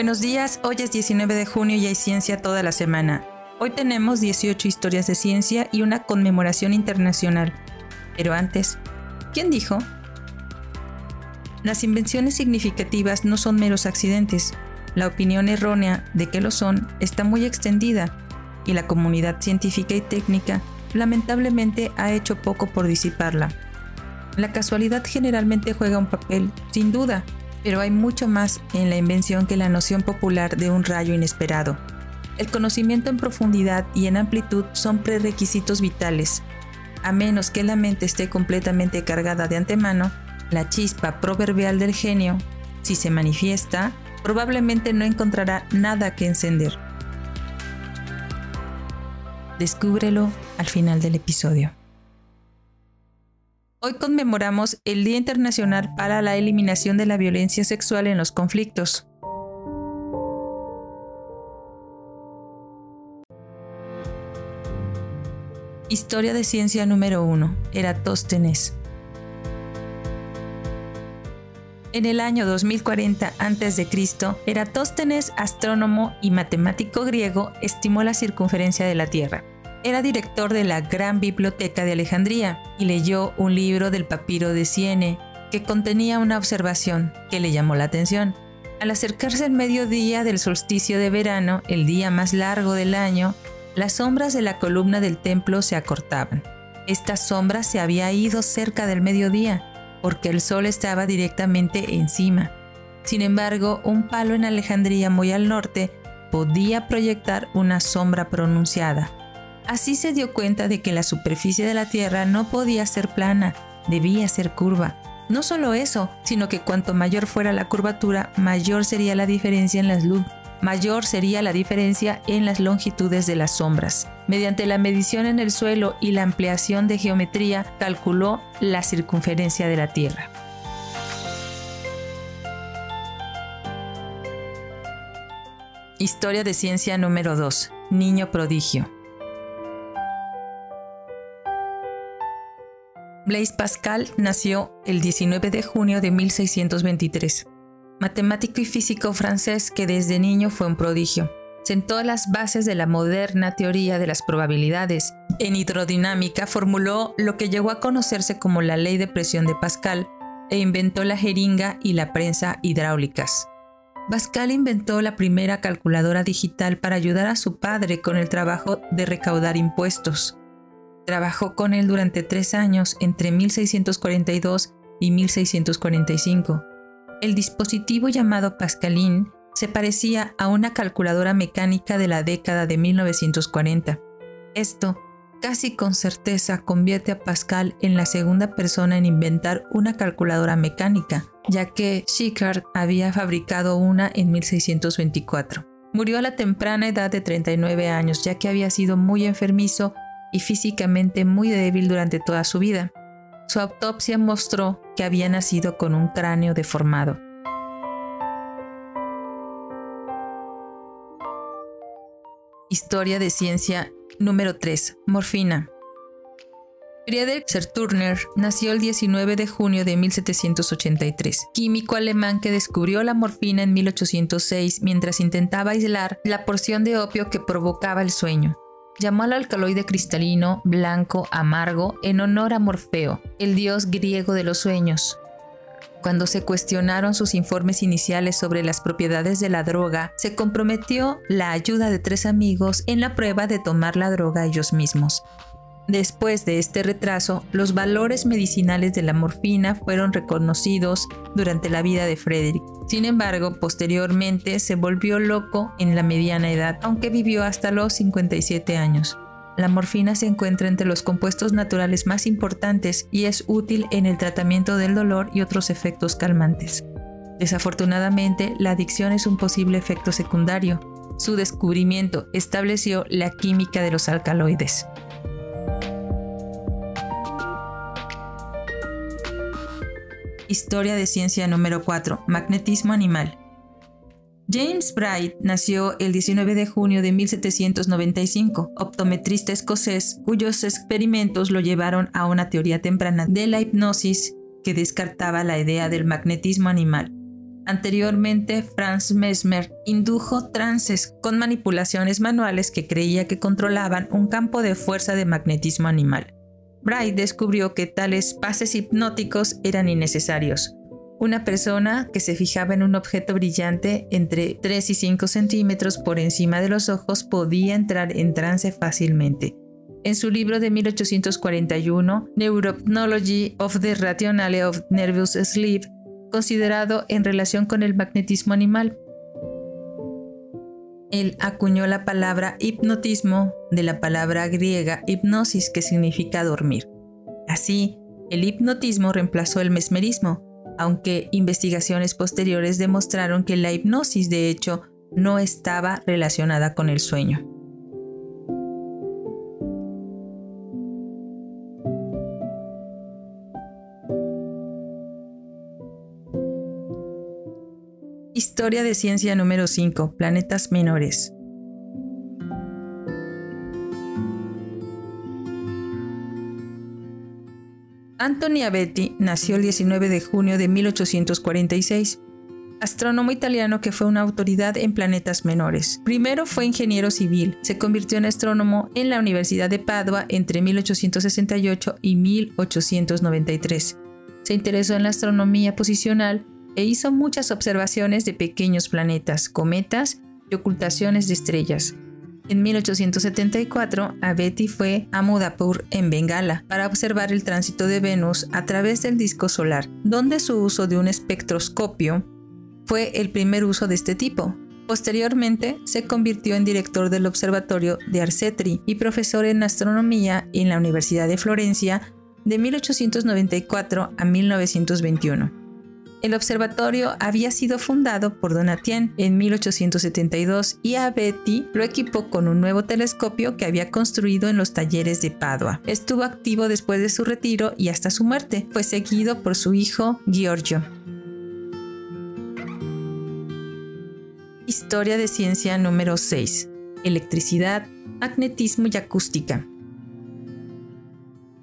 Buenos días, hoy es 19 de junio y hay ciencia toda la semana. Hoy tenemos 18 historias de ciencia y una conmemoración internacional. Pero antes, ¿quién dijo? Las invenciones significativas no son meros accidentes. La opinión errónea de que lo son está muy extendida y la comunidad científica y técnica lamentablemente ha hecho poco por disiparla. La casualidad generalmente juega un papel, sin duda, pero hay mucho más en la invención que la noción popular de un rayo inesperado. El conocimiento en profundidad y en amplitud son prerequisitos vitales. A menos que la mente esté completamente cargada de antemano, la chispa proverbial del genio, si se manifiesta, probablemente no encontrará nada que encender. Descúbrelo al final del episodio. Hoy conmemoramos el Día Internacional para la Eliminación de la Violencia Sexual en los Conflictos. Historia de ciencia número 1. Eratóstenes. En el año 2040 a.C., Eratóstenes, astrónomo y matemático griego, estimó la circunferencia de la Tierra. Era director de la Gran Biblioteca de Alejandría y leyó un libro del papiro de Siene que contenía una observación que le llamó la atención. Al acercarse el mediodía del solsticio de verano, el día más largo del año, las sombras de la columna del templo se acortaban. Esta sombra se había ido cerca del mediodía, porque el sol estaba directamente encima. Sin embargo, un palo en Alejandría muy al norte podía proyectar una sombra pronunciada. Así se dio cuenta de que la superficie de la Tierra no podía ser plana, debía ser curva. No solo eso, sino que cuanto mayor fuera la curvatura, mayor sería la diferencia en las luz, mayor sería la diferencia en las longitudes de las sombras. Mediante la medición en el suelo y la ampliación de geometría, calculó la circunferencia de la Tierra. Historia de ciencia número 2. Niño prodigio. Blaise Pascal nació el 19 de junio de 1623. Matemático y físico francés que desde niño fue un prodigio. Sentó las bases de la moderna teoría de las probabilidades. En hidrodinámica formuló lo que llegó a conocerse como la ley de presión de Pascal e inventó la jeringa y la prensa hidráulicas. Pascal inventó la primera calculadora digital para ayudar a su padre con el trabajo de recaudar impuestos. Trabajó con él durante tres años entre 1642 y 1645. El dispositivo llamado Pascalín se parecía a una calculadora mecánica de la década de 1940. Esto, casi con certeza, convierte a Pascal en la segunda persona en inventar una calculadora mecánica, ya que Schickard había fabricado una en 1624. Murió a la temprana edad de 39 años, ya que había sido muy enfermizo y físicamente muy débil durante toda su vida. Su autopsia mostró que había nacido con un cráneo deformado. Historia de ciencia número 3. Morfina. Friedrich Serturner nació el 19 de junio de 1783, químico alemán que descubrió la morfina en 1806 mientras intentaba aislar la porción de opio que provocaba el sueño llamó al alcaloide cristalino blanco amargo en honor a Morfeo, el dios griego de los sueños. Cuando se cuestionaron sus informes iniciales sobre las propiedades de la droga, se comprometió la ayuda de tres amigos en la prueba de tomar la droga ellos mismos. Después de este retraso, los valores medicinales de la morfina fueron reconocidos durante la vida de Frederick. Sin embargo, posteriormente se volvió loco en la mediana edad, aunque vivió hasta los 57 años. La morfina se encuentra entre los compuestos naturales más importantes y es útil en el tratamiento del dolor y otros efectos calmantes. Desafortunadamente, la adicción es un posible efecto secundario. Su descubrimiento estableció la química de los alcaloides. Historia de ciencia número 4. Magnetismo animal. James Bright nació el 19 de junio de 1795, optometrista escocés cuyos experimentos lo llevaron a una teoría temprana de la hipnosis que descartaba la idea del magnetismo animal. Anteriormente, Franz Mesmer indujo trances con manipulaciones manuales que creía que controlaban un campo de fuerza de magnetismo animal. Bright descubrió que tales pases hipnóticos eran innecesarios. Una persona que se fijaba en un objeto brillante entre 3 y 5 centímetros por encima de los ojos podía entrar en trance fácilmente. En su libro de 1841, Neurothnology of the Rationale of Nervous Sleep, considerado en relación con el magnetismo animal, él acuñó la palabra hipnotismo de la palabra griega hipnosis que significa dormir. Así, el hipnotismo reemplazó el mesmerismo, aunque investigaciones posteriores demostraron que la hipnosis de hecho no estaba relacionada con el sueño. Historia de ciencia número 5. Planetas menores. Anthony Abetti nació el 19 de junio de 1846, astrónomo italiano que fue una autoridad en planetas menores. Primero fue ingeniero civil, se convirtió en astrónomo en la Universidad de Padua entre 1868 y 1893. Se interesó en la astronomía posicional e hizo muchas observaciones de pequeños planetas, cometas y ocultaciones de estrellas. En 1874, Abeti fue a Mudapur, en Bengala, para observar el tránsito de Venus a través del disco solar, donde su uso de un espectroscopio fue el primer uso de este tipo. Posteriormente, se convirtió en director del Observatorio de Arcetri y profesor en astronomía en la Universidad de Florencia de 1894 a 1921. El observatorio había sido fundado por Donatien en 1872 y Abetti lo equipó con un nuevo telescopio que había construido en los talleres de Padua. Estuvo activo después de su retiro y hasta su muerte. Fue seguido por su hijo Giorgio. Historia de ciencia número 6. Electricidad, magnetismo y acústica.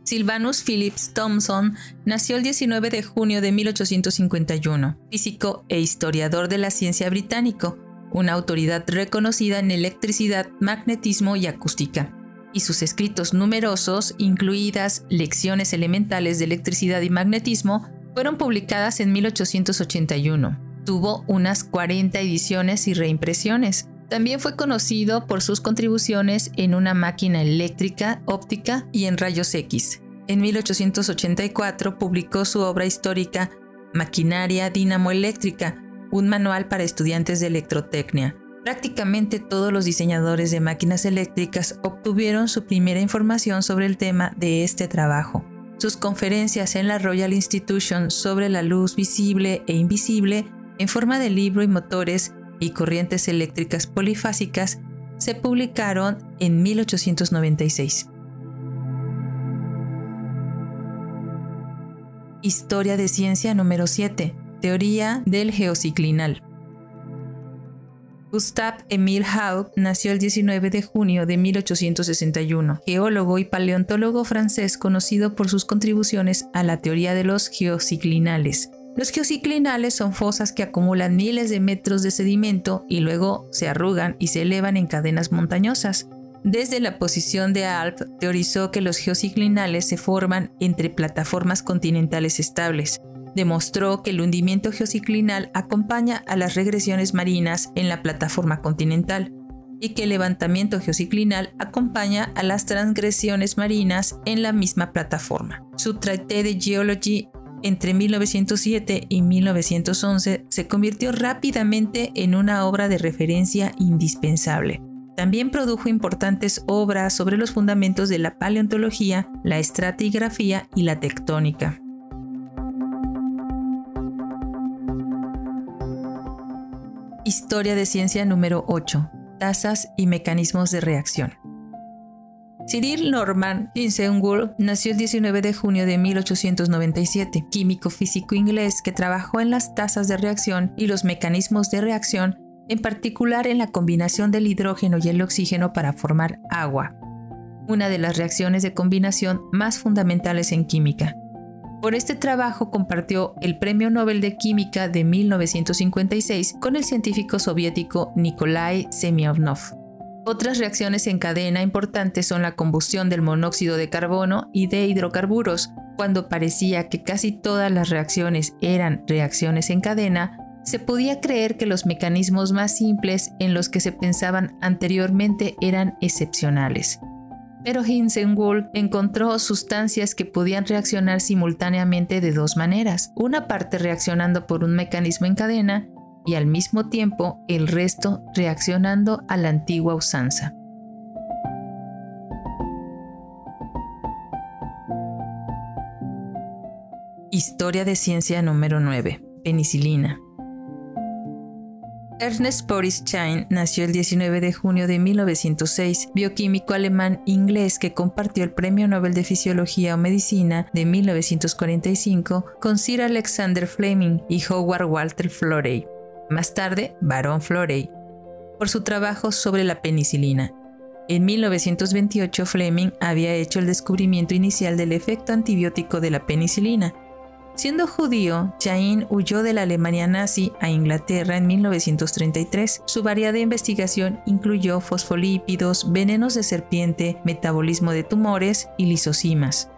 Sylvanus Phillips Thomson nació el 19 de junio de 1851, físico e historiador de la ciencia británico, una autoridad reconocida en electricidad, magnetismo y acústica. Y sus escritos numerosos, incluidas Lecciones elementales de electricidad y magnetismo, fueron publicadas en 1881. Tuvo unas 40 ediciones y reimpresiones. También fue conocido por sus contribuciones en una máquina eléctrica, óptica y en rayos X. En 1884 publicó su obra histórica Maquinaria Dínamo-Eléctrica, un manual para estudiantes de electrotecnia. Prácticamente todos los diseñadores de máquinas eléctricas obtuvieron su primera información sobre el tema de este trabajo. Sus conferencias en la Royal Institution sobre la luz visible e invisible en forma de libro y motores y corrientes eléctricas polifásicas se publicaron en 1896. Historia de ciencia número 7. Teoría del geociclinal. Gustave Emile Haug nació el 19 de junio de 1861, geólogo y paleontólogo francés conocido por sus contribuciones a la teoría de los geociclinales, los geociclinales son fosas que acumulan miles de metros de sedimento y luego se arrugan y se elevan en cadenas montañosas. Desde la posición de Alp teorizó que los geociclinales se forman entre plataformas continentales estables. Demostró que el hundimiento geociclinal acompaña a las regresiones marinas en la plataforma continental y que el levantamiento geociclinal acompaña a las transgresiones marinas en la misma plataforma. Su Traité de Geology entre 1907 y 1911 se convirtió rápidamente en una obra de referencia indispensable. También produjo importantes obras sobre los fundamentos de la paleontología, la estratigrafía y la tectónica. Historia de ciencia número 8. Tasas y mecanismos de reacción. Cyril Norman Tinsengull nació el 19 de junio de 1897, químico físico inglés que trabajó en las tasas de reacción y los mecanismos de reacción, en particular en la combinación del hidrógeno y el oxígeno para formar agua, una de las reacciones de combinación más fundamentales en química. Por este trabajo compartió el Premio Nobel de Química de 1956 con el científico soviético Nikolai Semyonov. Otras reacciones en cadena importantes son la combustión del monóxido de carbono y de hidrocarburos. Cuando parecía que casi todas las reacciones eran reacciones en cadena, se podía creer que los mecanismos más simples en los que se pensaban anteriormente eran excepcionales. Pero Hinsenwald encontró sustancias que podían reaccionar simultáneamente de dos maneras, una parte reaccionando por un mecanismo en cadena y al mismo tiempo el resto reaccionando a la antigua usanza. Historia de ciencia número 9. Penicilina. Ernest Boris Chain nació el 19 de junio de 1906, bioquímico alemán-inglés que compartió el Premio Nobel de Fisiología o Medicina de 1945 con Sir Alexander Fleming y Howard Walter Florey, más tarde Barón Florey, por su trabajo sobre la penicilina. En 1928 Fleming había hecho el descubrimiento inicial del efecto antibiótico de la penicilina, Siendo judío, Jain huyó de la Alemania nazi a Inglaterra en 1933. Su variada investigación incluyó fosfolípidos, venenos de serpiente, metabolismo de tumores y lisosimas.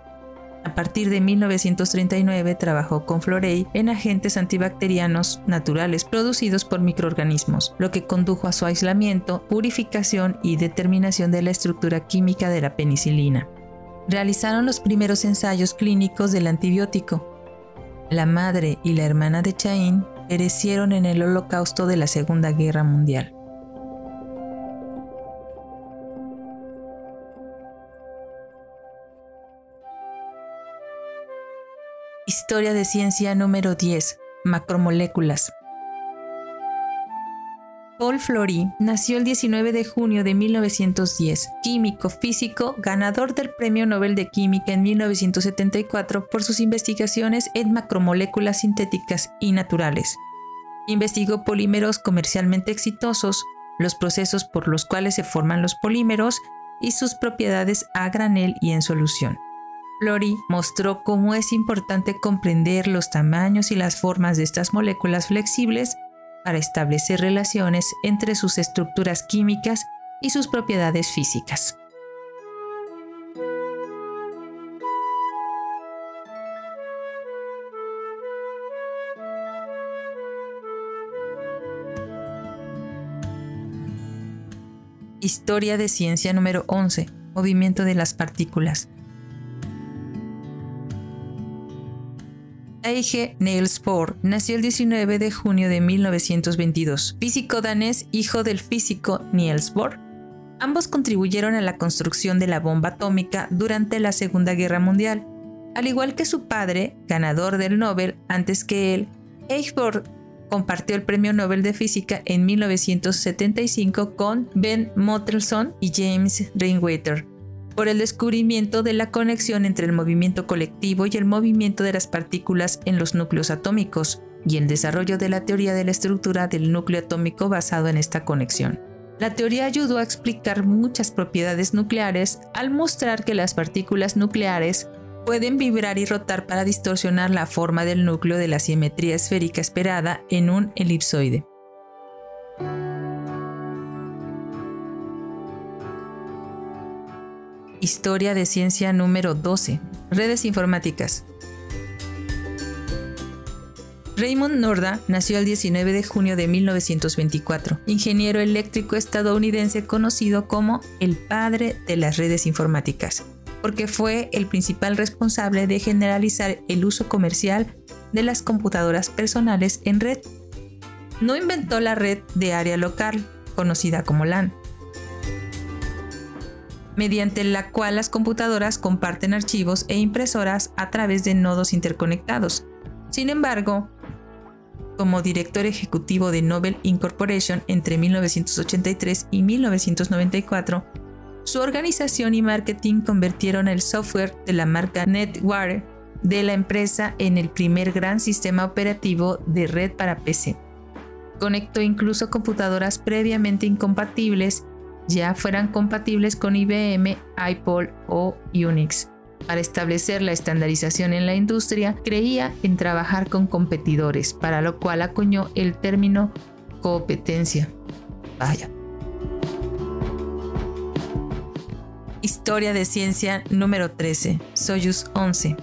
A partir de 1939 trabajó con Florey en agentes antibacterianos naturales producidos por microorganismos, lo que condujo a su aislamiento, purificación y determinación de la estructura química de la penicilina. Realizaron los primeros ensayos clínicos del antibiótico, la madre y la hermana de Chain perecieron en el holocausto de la Segunda Guerra Mundial. Historia de ciencia número 10. Macromoléculas. Paul Flory nació el 19 de junio de 1910, químico físico, ganador del Premio Nobel de Química en 1974 por sus investigaciones en macromoléculas sintéticas y naturales. Investigó polímeros comercialmente exitosos, los procesos por los cuales se forman los polímeros y sus propiedades a granel y en solución. Flory mostró cómo es importante comprender los tamaños y las formas de estas moléculas flexibles para establecer relaciones entre sus estructuras químicas y sus propiedades físicas. Historia de ciencia número 11. Movimiento de las partículas. Eige Niels Bohr nació el 19 de junio de 1922, físico danés, hijo del físico Niels Bohr. Ambos contribuyeron a la construcción de la bomba atómica durante la Segunda Guerra Mundial. Al igual que su padre, ganador del Nobel antes que él, Bohr compartió el Premio Nobel de Física en 1975 con Ben Mottelson y James Rainwater por el descubrimiento de la conexión entre el movimiento colectivo y el movimiento de las partículas en los núcleos atómicos, y el desarrollo de la teoría de la estructura del núcleo atómico basado en esta conexión. La teoría ayudó a explicar muchas propiedades nucleares al mostrar que las partículas nucleares pueden vibrar y rotar para distorsionar la forma del núcleo de la simetría esférica esperada en un elipsoide. Historia de Ciencia número 12. Redes informáticas. Raymond Norda nació el 19 de junio de 1924, ingeniero eléctrico estadounidense conocido como el padre de las redes informáticas, porque fue el principal responsable de generalizar el uso comercial de las computadoras personales en red. No inventó la red de área local, conocida como LAN, mediante la cual las computadoras comparten archivos e impresoras a través de nodos interconectados. Sin embargo, como director ejecutivo de Nobel Incorporation entre 1983 y 1994, su organización y marketing convirtieron el software de la marca NetWare de la empresa en el primer gran sistema operativo de red para PC. Conectó incluso computadoras previamente incompatibles ya fueran compatibles con IBM, Apple o Unix. Para establecer la estandarización en la industria, creía en trabajar con competidores, para lo cual acuñó el término competencia. Vaya. Historia de ciencia número 13, Soyuz 11.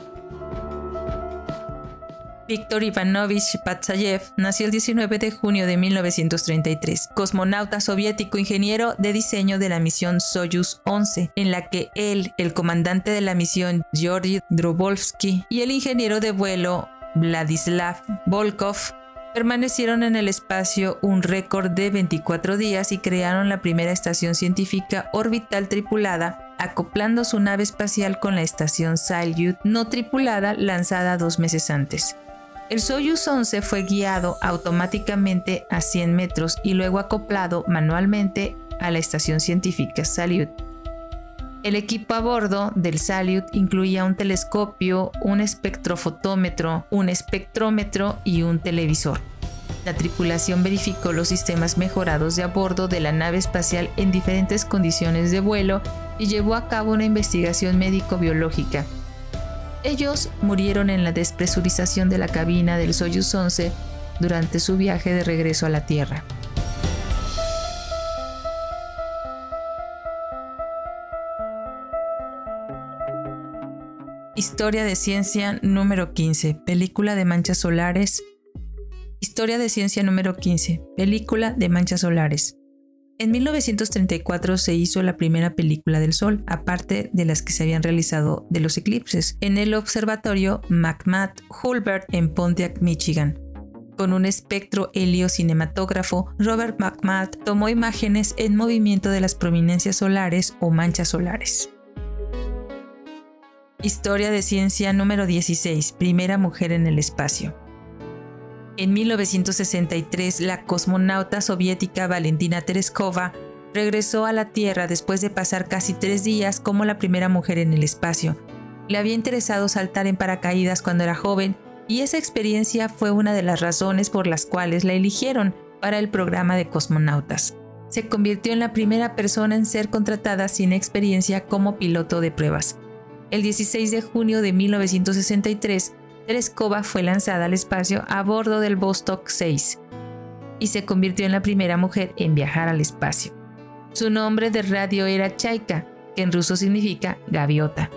Viktor Ivanovich Patsayev nació el 19 de junio de 1933, cosmonauta soviético ingeniero de diseño de la misión Soyuz 11, en la que él, el comandante de la misión Georgy Drobolsky y el ingeniero de vuelo Vladislav Volkov permanecieron en el espacio un récord de 24 días y crearon la primera estación científica orbital tripulada, acoplando su nave espacial con la estación Salyut no tripulada lanzada dos meses antes. El Soyuz 11 fue guiado automáticamente a 100 metros y luego acoplado manualmente a la estación científica Salyut. El equipo a bordo del Salyut incluía un telescopio, un espectrofotómetro, un espectrómetro y un televisor. La tripulación verificó los sistemas mejorados de a bordo de la nave espacial en diferentes condiciones de vuelo y llevó a cabo una investigación médico-biológica ellos murieron en la despresurización de la cabina del Soyuz 11 durante su viaje de regreso a la Tierra. Historia de ciencia número 15, película de manchas solares. Historia de ciencia número 15, película de manchas solares. En 1934 se hizo la primera película del Sol, aparte de las que se habían realizado de los eclipses, en el observatorio McMath Hulbert en Pontiac, Michigan. Con un espectro helio-cinematógrafo, Robert McMath tomó imágenes en movimiento de las prominencias solares o manchas solares. Historia de ciencia número 16, primera mujer en el espacio. En 1963, la cosmonauta soviética Valentina Tereskova regresó a la Tierra después de pasar casi tres días como la primera mujer en el espacio. Le había interesado saltar en paracaídas cuando era joven y esa experiencia fue una de las razones por las cuales la eligieron para el programa de cosmonautas. Se convirtió en la primera persona en ser contratada sin experiencia como piloto de pruebas. El 16 de junio de 1963, Tereskova fue lanzada al espacio a bordo del Vostok 6 y se convirtió en la primera mujer en viajar al espacio. Su nombre de radio era Chaika, que en ruso significa gaviota.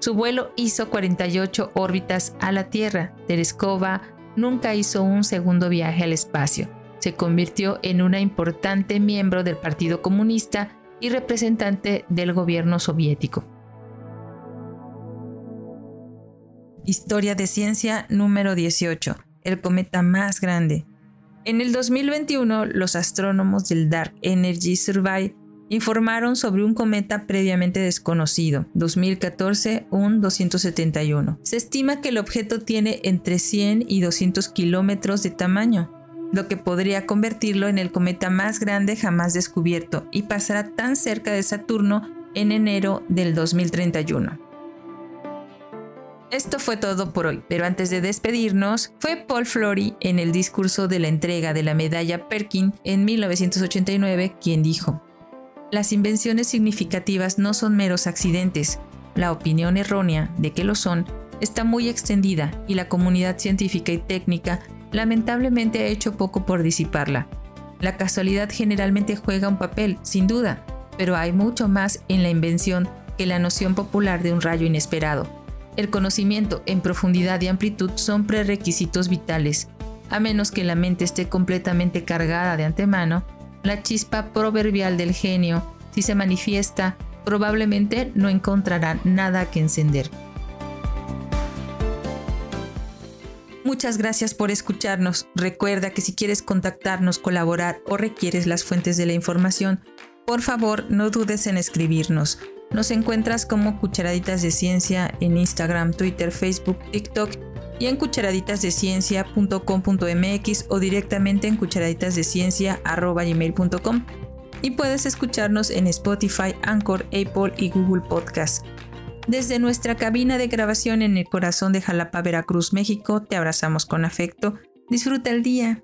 Su vuelo hizo 48 órbitas a la Tierra. Tereskova nunca hizo un segundo viaje al espacio. Se convirtió en una importante miembro del Partido Comunista y representante del gobierno soviético. Historia de ciencia número 18, el cometa más grande. En el 2021, los astrónomos del Dark Energy Survey informaron sobre un cometa previamente desconocido, 2014 un 271. Se estima que el objeto tiene entre 100 y 200 kilómetros de tamaño, lo que podría convertirlo en el cometa más grande jamás descubierto y pasará tan cerca de Saturno en enero del 2031. Esto fue todo por hoy, pero antes de despedirnos, fue Paul Flory en el discurso de la entrega de la medalla Perkin en 1989 quien dijo, Las invenciones significativas no son meros accidentes, la opinión errónea de que lo son está muy extendida y la comunidad científica y técnica lamentablemente ha hecho poco por disiparla. La casualidad generalmente juega un papel, sin duda, pero hay mucho más en la invención que la noción popular de un rayo inesperado el conocimiento en profundidad y amplitud son prerequisitos vitales. A menos que la mente esté completamente cargada de antemano, la chispa proverbial del genio, si se manifiesta, probablemente no encontrará nada que encender. Muchas gracias por escucharnos. Recuerda que si quieres contactarnos, colaborar o requieres las fuentes de la información, por favor no dudes en escribirnos. Nos encuentras como Cucharaditas de Ciencia en Instagram, Twitter, Facebook, TikTok y en cucharaditasdeciencia.com.mx o directamente en cucharaditasdeciencia.gmail.com y puedes escucharnos en Spotify, Anchor, Apple y Google Podcast. Desde nuestra cabina de grabación en el corazón de Jalapa, Veracruz, México, te abrazamos con afecto. Disfruta el día.